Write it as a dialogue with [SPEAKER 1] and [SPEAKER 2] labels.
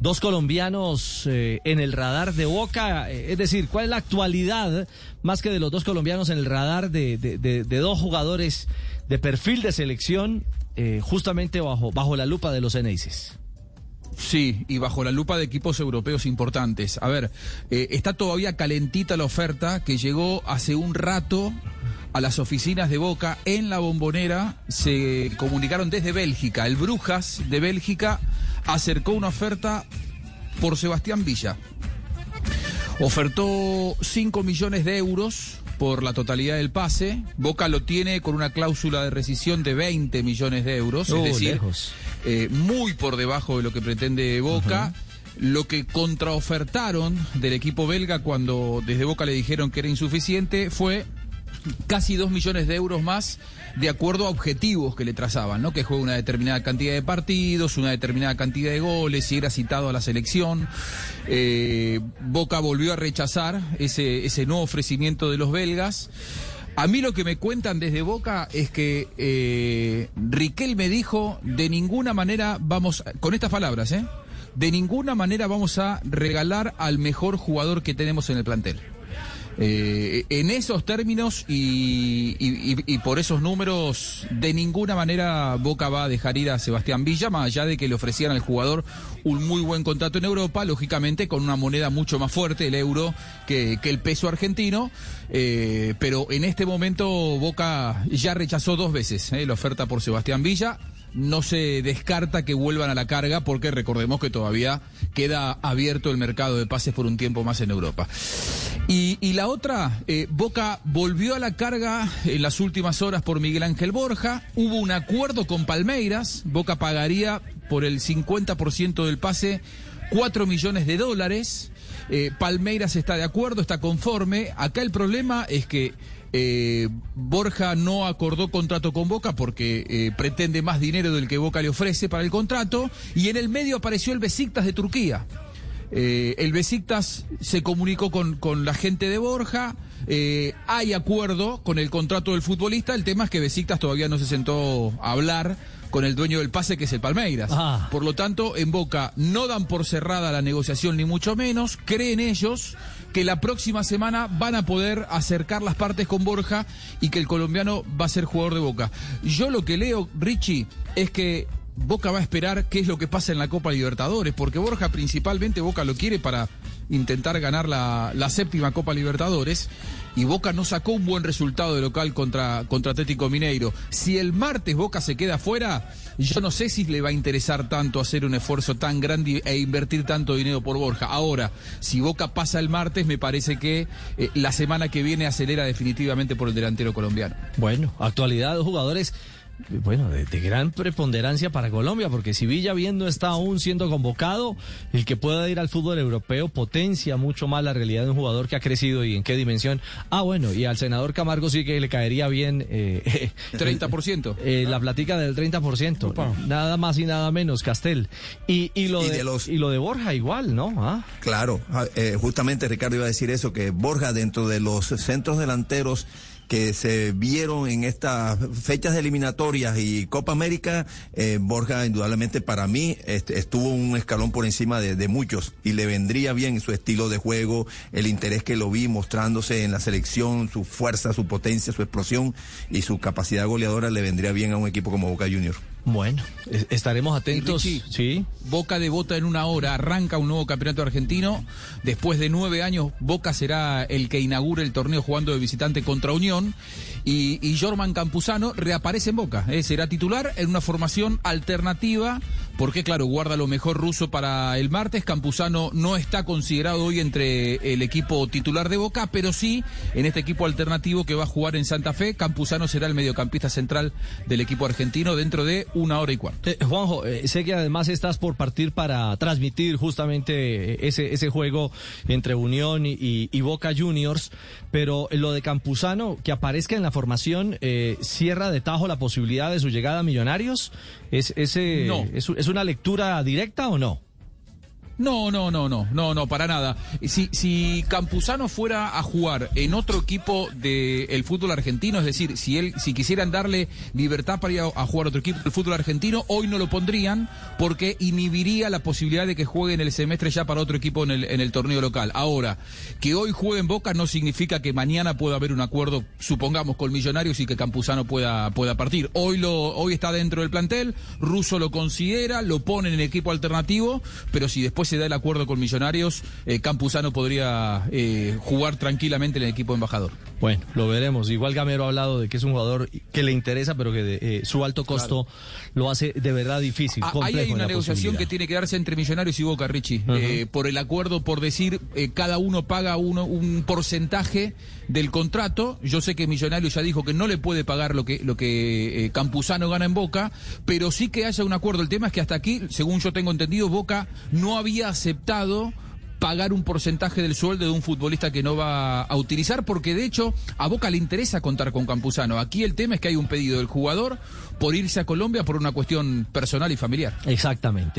[SPEAKER 1] dos colombianos eh, en el radar de Boca, eh, es decir, ¿cuál es la actualidad más que de los dos colombianos en el radar de, de- de- dos jugadores de perfil de selección eh, justamente bajo, bajo la lupa de los Eneises?
[SPEAKER 2] Sí, y bajo la lupa de equipos europeos importantes. A ver, está todavía calentita la oferta que llegó hace un rato a las oficinas de Boca en la bombonera. Se comunicaron desde Bélgica. El Brujas de Bélgica acercó una oferta por Sebastián Villa. Ofertó 5 millones de euros por la totalidad del pase. Boca lo tiene con una cláusula de rescisión de 20 millones de euros.
[SPEAKER 1] Oh,
[SPEAKER 2] es decir,
[SPEAKER 1] lejos.
[SPEAKER 2] eh, muy por debajo de lo que pretende Boca. Lo que contraofertaron del equipo belga cuando desde Boca le dijeron que era insuficiente fue casi 2 millones de euros más de acuerdo a objetivos que le trazaban, ¿no? Que juegue una determinada cantidad de partidos, una determinada cantidad de goles, si era citado a la selección. Eh, Boca volvió a rechazar ese, ese nuevo ofrecimiento de los belgas. A mí lo que me cuentan desde Boca es que eh, Riquel me dijo, de ninguna manera vamos, con estas palabras, ¿eh? De ninguna manera vamos a regalar al mejor jugador que tenemos en el plantel. Eh, en esos términos y, y- por esos números, de ninguna manera Boca va a dejar ir a Sebastián Villa, más allá de que le ofrecieran al jugador un muy buen contrato en Europa, lógicamente con una moneda mucho más fuerte, el euro, que, que el peso argentino. Eh, pero en este momento Boca ya rechazó dos veces eh, la oferta por Sebastián Villa no se descarta que vuelvan a la carga porque recordemos que todavía queda abierto el mercado de pases por un tiempo más en Europa. Y, la otra, eh, Boca volvió a la carga en las últimas horas por Miguel Ángel Borja, hubo un acuerdo con Palmeiras, Boca pagaría por el 50% del pase 4 millones de dólares. Eh, Palmeiras está de acuerdo, está conforme. Acá el problema es que eh, Borja no acordó contrato con Boca porque eh, pretende más dinero del que Boca le ofrece para el contrato. Y en el medio apareció el Besiktas de Turquía. Eh, el Besiktas se comunicó con, con la gente de Borja. hay acuerdo con el contrato del futbolista. El tema es que Besiktas todavía no se sentó a hablar con el dueño del pase, que es el Palmeiras.
[SPEAKER 1] Ah.
[SPEAKER 2] Por lo tanto, en Boca no dan por cerrada la negociación, ni mucho menos. Creen ellos que la próxima semana van a poder acercar las partes con Borja y que el colombiano va a ser jugador de Boca. Yo lo que leo, Richie, es que Boca va a esperar qué es lo que pasa en la Copa Libertadores, porque Borja principalmente Boca lo quiere para intentar ganar la, la séptima Copa Libertadores y Boca no sacó un buen resultado de local contra, contra Atlético Mineiro. Si el martes Boca se queda fuera, yo no sé si le va a interesar tanto hacer un esfuerzo tan grande e invertir tanto dinero por Borja. Ahora, si Boca pasa el martes, me parece que eh, la semana que viene acelera definitivamente por el delantero colombiano.
[SPEAKER 1] Bueno, actualidad jugadores, bueno, de, de gran preponderancia para Colombia, porque si Villa bien no está aún siendo convocado, el que pueda ir al fútbol europeo potencia mucho más la realidad de un jugador que ha crecido y en qué dimensión. Ah, bueno, y al senador Camargo sí que le caería bien eh,
[SPEAKER 2] 30%.
[SPEAKER 1] eh, la platica del 30%, nada más y nada menos, Castel. Y, y, lo,
[SPEAKER 3] Y
[SPEAKER 1] de,
[SPEAKER 3] de los-
[SPEAKER 1] y lo de Borja igual, ¿no? Ah.
[SPEAKER 3] Claro, ah, eh, justamente Ricardo iba a decir eso, que Borja dentro de los centros delanteros que se vieron en estas fechas eliminatorias y Copa América, eh, Borja indudablemente para mí estuvo un escalón por encima de, de muchos y le vendría bien su estilo de juego, el interés que lo vi mostrándose en la selección, su fuerza, su potencia, su explosión y su capacidad goleadora le vendría bien a un equipo como Boca Juniors.
[SPEAKER 1] Bueno, es- estaremos atentos.
[SPEAKER 2] Richie.
[SPEAKER 1] Sí.
[SPEAKER 2] Boca debota en una hora, arranca un nuevo campeonato argentino. Después de nueve años, Boca será el que inaugure el torneo jugando de visitante contra Unión. Y, Jorman Campuzano reaparece en Boca. ¿eh? Será titular en una formación alternativa, porque claro, guarda lo mejor ruso para el martes. Campuzano no está considerado hoy entre el equipo titular de Boca, pero sí en este equipo alternativo que va a jugar en Santa Fe. Campuzano será el mediocampista central del equipo argentino dentro de una hora y cuarto.
[SPEAKER 1] Eh, Juanjo, eh, sé que además estás por partir para transmitir justamente eh, ese, ese juego entre Unión y, y- y Boca Juniors, pero lo de Campuzano, que aparezca en la formación, eh, ¿cierra de tajo la posibilidad de su llegada a Millonarios? ¿Es, ese,
[SPEAKER 2] No.
[SPEAKER 1] es, es una lectura directa o no?
[SPEAKER 2] No, no, no, no, no, no, para nada. Si, si Campuzano fuera a jugar en otro equipo del fútbol argentino, es decir, si él, si quisieran darle libertad para ir a, jugar otro equipo del fútbol argentino, hoy no lo pondrían porque inhibiría la posibilidad de que juegue en el semestre ya para otro equipo en el, en el torneo local. Ahora, que hoy juegue en Boca no significa que mañana pueda haber un acuerdo, supongamos, con Millonarios y que Campuzano pueda, pueda partir. Hoy lo, hoy está dentro del plantel, Russo lo considera, lo pone en el equipo alternativo, pero si después se da el acuerdo con Millonarios, eh, Campuzano podría eh, jugar tranquilamente en el equipo embajador.
[SPEAKER 1] Bueno, lo veremos. Igual Gamero ha hablado de que es un jugador que le interesa, pero que eh, su alto costo lo hace de verdad difícil.
[SPEAKER 2] Ah, ahí hay una negociación que tiene que darse entre Millonarios y Boca, Richie, por el acuerdo, por decir, cada uno paga uno un porcentaje del contrato. Yo sé que Millonarios ya dijo que no le puede pagar lo que, lo que Campuzano gana en Boca, pero sí que haya un acuerdo. El tema es que hasta aquí, según yo tengo entendido, Boca no aceptado pagar un porcentaje del sueldo de un futbolista que no va a utilizar, porque de hecho a Boca le interesa contar con Campuzano. Aquí el tema es que hay un pedido del jugador por irse a Colombia por una cuestión personal y familiar.
[SPEAKER 1] Exactamente.